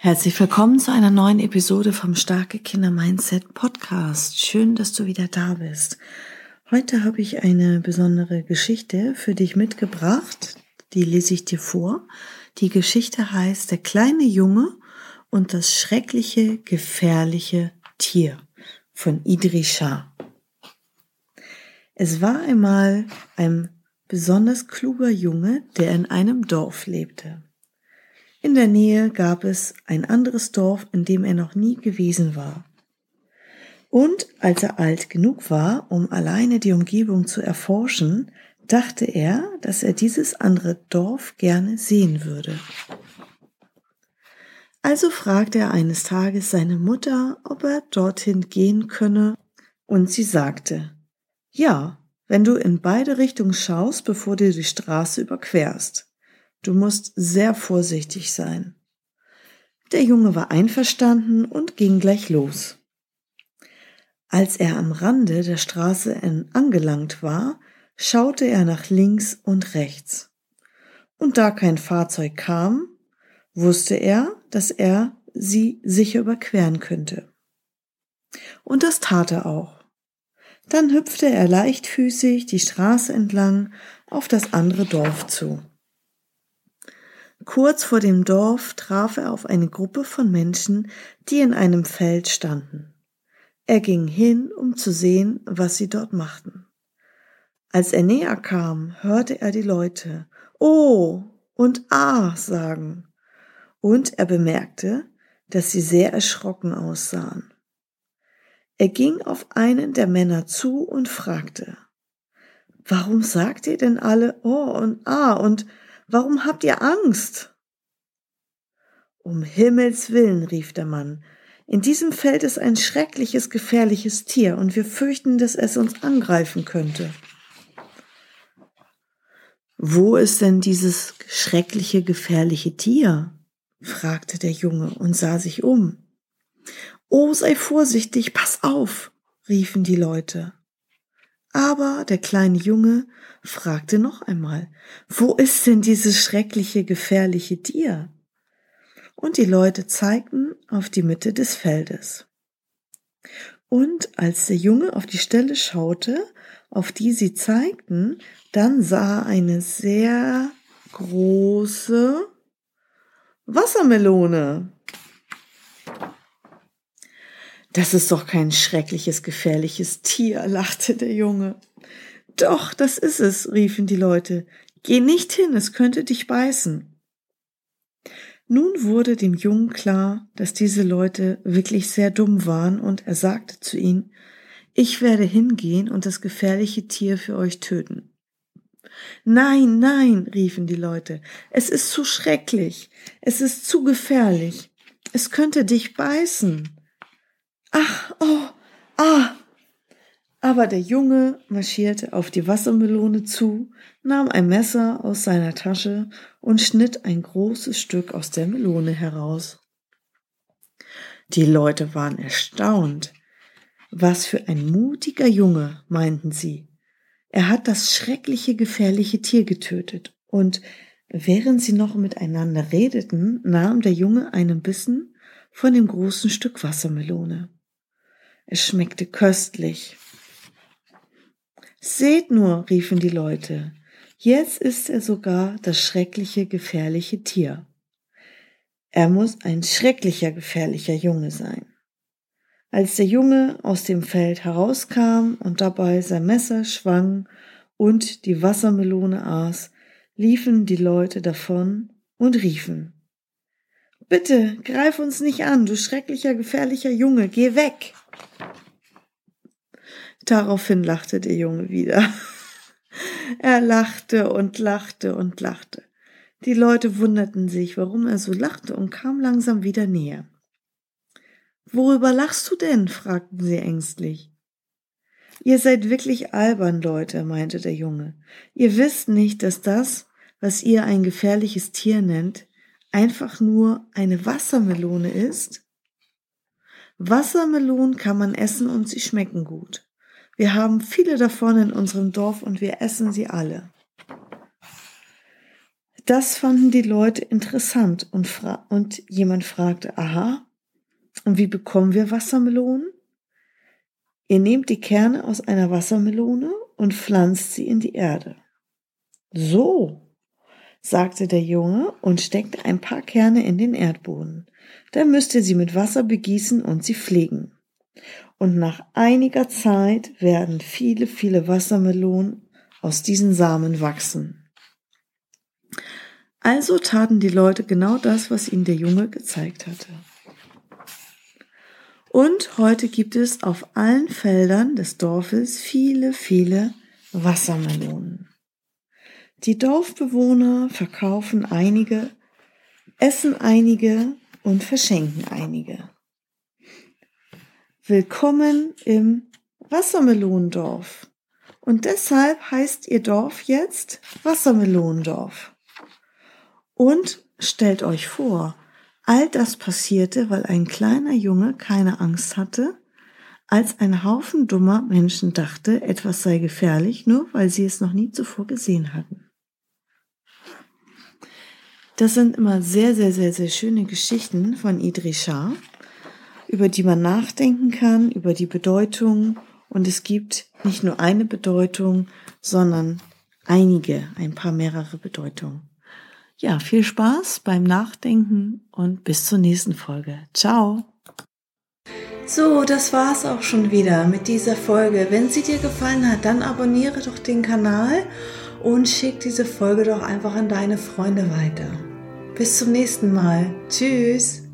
Herzlich willkommen zu einer neuen Episode vom Starke Kinder Mindset Podcast. Schön, dass du wieder da bist. Heute habe ich eine besondere Geschichte für dich mitgebracht. Die lese ich dir vor. Die Geschichte heißt Der kleine Junge und das schreckliche, gefährliche Tier von Idrisha. Es war einmal ein besonders kluger Junge, der in einem Dorf lebte. In der Nähe gab es ein anderes Dorf, in dem er noch nie gewesen war. Und als er alt genug war, um alleine die Umgebung zu erforschen, dachte er, dass er dieses andere Dorf gerne sehen würde. Also fragte er eines Tages seine Mutter, ob er dorthin gehen könne, und sie sagte, ja, wenn du in beide Richtungen schaust, bevor du die Straße überquerst. Du musst sehr vorsichtig sein. Der Junge war einverstanden und ging gleich los. Als er am Rande der Straße angelangt war, schaute er nach links und rechts. Und da kein Fahrzeug kam, wusste er, dass er sie sicher überqueren könnte. Und das tat er auch. Dann hüpfte er leichtfüßig die Straße entlang auf das andere Dorf zu. Kurz vor dem Dorf traf er auf eine Gruppe von Menschen, die in einem Feld standen. Er ging hin, um zu sehen, was sie dort machten. Als er näher kam, hörte er die Leute Oh und Ah sagen, und er bemerkte, dass sie sehr erschrocken aussahen. Er ging auf einen der Männer zu und fragte, Warum sagt ihr denn alle Oh und Ah und Warum habt ihr Angst? Um Himmels willen, rief der Mann, in diesem Feld ist ein schreckliches, gefährliches Tier, und wir fürchten, dass es uns angreifen könnte. Wo ist denn dieses schreckliche, gefährliche Tier? fragte der Junge und sah sich um. Oh, sei vorsichtig, pass auf, riefen die Leute. Aber der kleine Junge fragte noch einmal, wo ist denn dieses schreckliche, gefährliche Tier? Und die Leute zeigten auf die Mitte des Feldes. Und als der Junge auf die Stelle schaute, auf die sie zeigten, dann sah er eine sehr große Wassermelone. Das ist doch kein schreckliches, gefährliches Tier, lachte der Junge. Doch, das ist es, riefen die Leute. Geh nicht hin, es könnte dich beißen. Nun wurde dem Jungen klar, dass diese Leute wirklich sehr dumm waren, und er sagte zu ihnen, ich werde hingehen und das gefährliche Tier für euch töten. Nein, nein, riefen die Leute, es ist zu schrecklich, es ist zu gefährlich, es könnte dich beißen. Ach, oh, ah. Aber der Junge marschierte auf die Wassermelone zu, nahm ein Messer aus seiner Tasche und schnitt ein großes Stück aus der Melone heraus. Die Leute waren erstaunt. Was für ein mutiger Junge, meinten sie. Er hat das schreckliche, gefährliche Tier getötet. Und während sie noch miteinander redeten, nahm der Junge einen Bissen von dem großen Stück Wassermelone. Es schmeckte köstlich. Seht nur, riefen die Leute, jetzt ist er sogar das schreckliche, gefährliche Tier. Er muss ein schrecklicher, gefährlicher Junge sein. Als der Junge aus dem Feld herauskam und dabei sein Messer schwang und die Wassermelone aß, liefen die Leute davon und riefen Bitte, greif uns nicht an, du schrecklicher, gefährlicher Junge, geh weg. Daraufhin lachte der Junge wieder. er lachte und lachte und lachte. Die Leute wunderten sich, warum er so lachte und kam langsam wieder näher. Worüber lachst du denn? fragten sie ängstlich. Ihr seid wirklich albern, Leute, meinte der Junge. Ihr wisst nicht, dass das, was ihr ein gefährliches Tier nennt, einfach nur eine Wassermelone ist? Wassermelonen kann man essen und sie schmecken gut. Wir haben viele davon in unserem Dorf und wir essen sie alle. Das fanden die Leute interessant und, fra und jemand fragte, aha, und wie bekommen wir Wassermelonen? Ihr nehmt die Kerne aus einer Wassermelone und pflanzt sie in die Erde. So, sagte der Junge und steckte ein paar Kerne in den Erdboden. Dann müsst ihr sie mit Wasser begießen und sie pflegen. Und nach einiger Zeit werden viele, viele Wassermelonen aus diesen Samen wachsen. Also taten die Leute genau das, was ihnen der Junge gezeigt hatte. Und heute gibt es auf allen Feldern des Dorfes viele, viele Wassermelonen. Die Dorfbewohner verkaufen einige, essen einige und verschenken einige. Willkommen im Wassermelondorf. Und deshalb heißt ihr Dorf jetzt Wassermelondorf. Und stellt euch vor, all das passierte, weil ein kleiner Junge keine Angst hatte, als ein Haufen dummer Menschen dachte, etwas sei gefährlich, nur weil sie es noch nie zuvor gesehen hatten. Das sind immer sehr, sehr, sehr, sehr schöne Geschichten von Idris Shah, über die man nachdenken kann, über die Bedeutung. Und es gibt nicht nur eine Bedeutung, sondern einige, ein paar mehrere Bedeutungen. Ja, viel Spaß beim Nachdenken und bis zur nächsten Folge. Ciao. So, das war's auch schon wieder mit dieser Folge. Wenn sie dir gefallen hat, dann abonniere doch den Kanal und schick diese Folge doch einfach an deine Freunde weiter. Bis zum nächsten Mal. Tschüss.